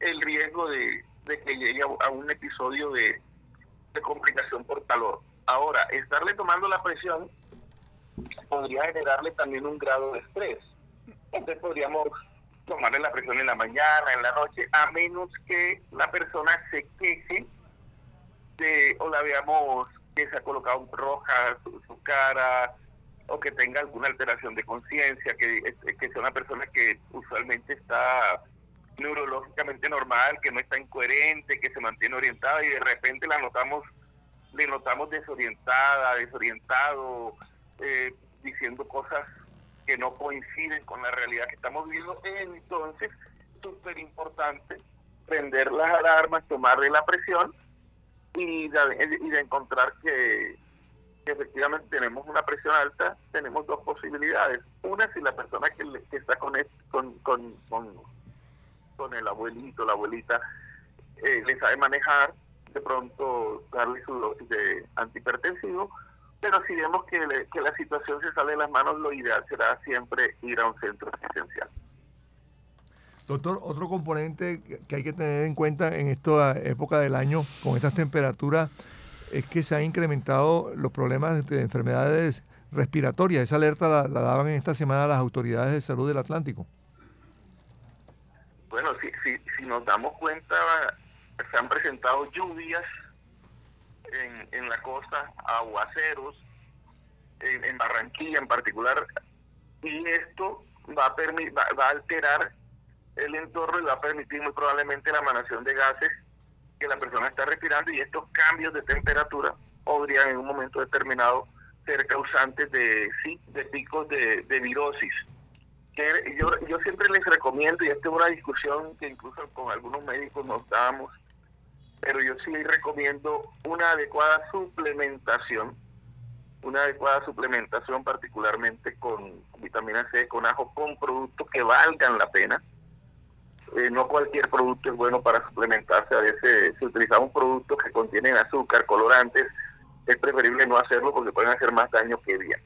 K: el riesgo de, que llegue a, un episodio de, de complicación por calor. Ahora, estarle tomando la presión podría generarle también un grado de estrés. Entonces podríamos tomarle la presión en la mañana, en la noche, a menos que la persona se queje de, o la veamos que se ha colocado roja su, cara, o que tenga alguna alteración de conciencia, que, que sea una persona que usualmente está neurológicamente normal, que no está incoherente, que se mantiene orientada y de repente la notamos, le notamos desorientada, desorientado, eh, diciendo cosas que no coinciden con la realidad que estamos viviendo, entonces súper importante prender las alarmas, tomarle la presión y de, y de encontrar que, efectivamente tenemos una presión alta, tenemos dos posibilidades. Una, si la persona que, que está con, con, con, con, el abuelito, la abuelita, eh, le sabe manejar, de pronto darle su dosis de antihipertensivo, pero si vemos que, la situación se sale de las manos, lo ideal será siempre ir a un centro asistencial.
B: Doctor, otro componente que hay que tener en cuenta en esta época del año, con estas temperaturas, es que se han incrementado los problemas de enfermedades respiratorias. Esa alerta la, daban en esta semana las autoridades de salud del Atlántico.
K: Bueno, si, si, si nos damos cuenta, se han presentado lluvias en, en la costa, aguaceros, en, Barranquilla en particular, y esto va a, va, va a alterar el entorno y va a permitir muy probablemente la emanación de gases que la persona está respirando y estos cambios de temperatura podrían en un momento determinado ser causantes de sí de picos de, de virosis que yo, yo siempre les recomiendo y esta es una discusión que incluso con algunos médicos nos damos pero yo sí recomiendo una adecuada suplementación, una adecuada suplementación particularmente con vitamina C, con ajo, con productos que valgan la pena. Eh, no cualquier producto es bueno para suplementarse, a veces si utilizamos productos que contienen azúcar, colorantes, es preferible no hacerlo porque pueden hacer más daño que bien.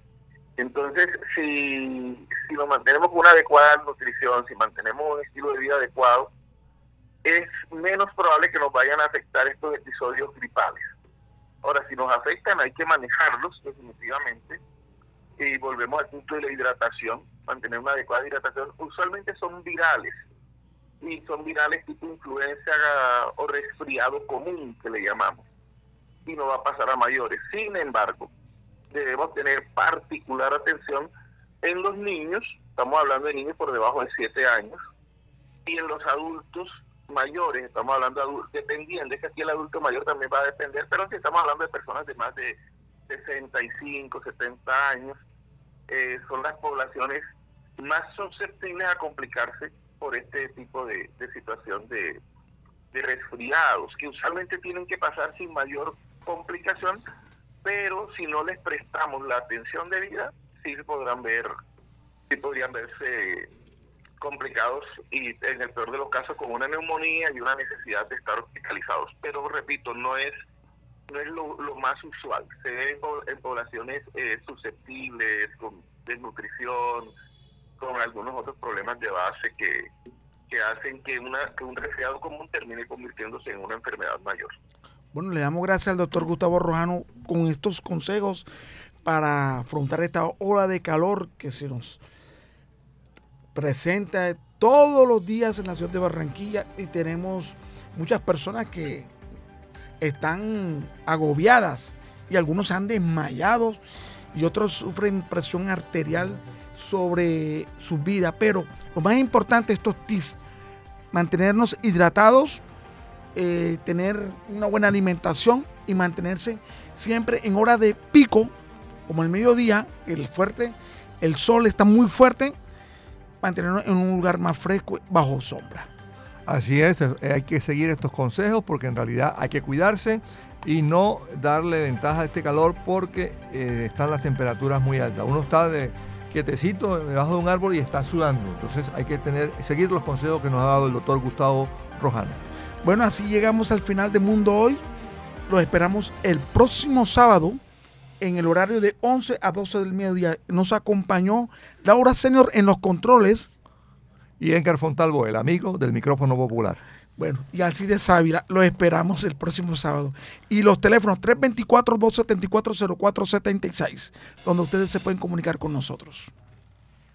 K: Entonces, si, si nos mantenemos con una adecuada nutrición, si mantenemos un estilo de vida adecuado, es menos probable que nos vayan a afectar estos episodios gripales. Ahora, si nos afectan, hay que manejarlos definitivamente. Y volvemos al punto de la hidratación, mantener una adecuada hidratación. Usualmente son virales, y son virales tipo influenza o resfriado común, que le llamamos. Y no va a pasar a mayores. Sin embargo, debemos tener particular atención en los niños, estamos hablando de niños por debajo de 7 años, y en los adultos mayores, estamos hablando de adultos dependientes, que aquí el adulto mayor también va a depender, pero si estamos hablando de personas de más de 65, 70 años, eh, son las poblaciones más susceptibles a complicarse por este tipo de, situación de, de resfriados, que usualmente tienen que pasar sin mayor complicación, pero si no les prestamos la atención debida, sí podrán ver, sí podrían verse complicados y en el peor de los casos con una neumonía y una necesidad de estar hospitalizados. Pero repito, no es no es lo, más usual. Se ve en, poblaciones eh, susceptibles, con desnutrición, con algunos otros problemas de base que, que hacen que, que un resfriado común termine convirtiéndose en una enfermedad mayor.
A: Bueno, le damos gracias al doctor Gustavo Rojano con estos consejos para afrontar esta ola de calor que se nos presenta todos los días en la ciudad de Barranquilla y tenemos muchas personas que están agobiadas y algunos han desmayado y otros sufren presión arterial sobre su vida. Pero lo más importante estos tips, mantenernos hidratados, eh, tener una buena alimentación y mantenerse siempre en hora de pico, como el mediodía, el fuerte, el sol está muy fuerte, mantenernos en un lugar más fresco bajo sombra.
B: Así es, eh, hay que seguir estos consejos porque en realidad hay que cuidarse y no darle ventaja a este calor porque eh, están las temperaturas muy altas. Uno está de quietecito debajo de un árbol y está sudando. Entonces hay que tener, seguir los consejos que nos ha dado el doctor Gustavo Rojano.
A: Bueno, así llegamos al final de Mundo Hoy. Los esperamos el próximo sábado en el horario de 11 a 12 del mediodía. Nos acompañó Laura Senior en los controles
B: y Edgar Fontalvo, el amigo del micrófono popular.
A: Bueno, y de Sávila, lo esperamos el próximo sábado. Y los teléfonos 324-274-0476, donde ustedes se pueden comunicar con nosotros.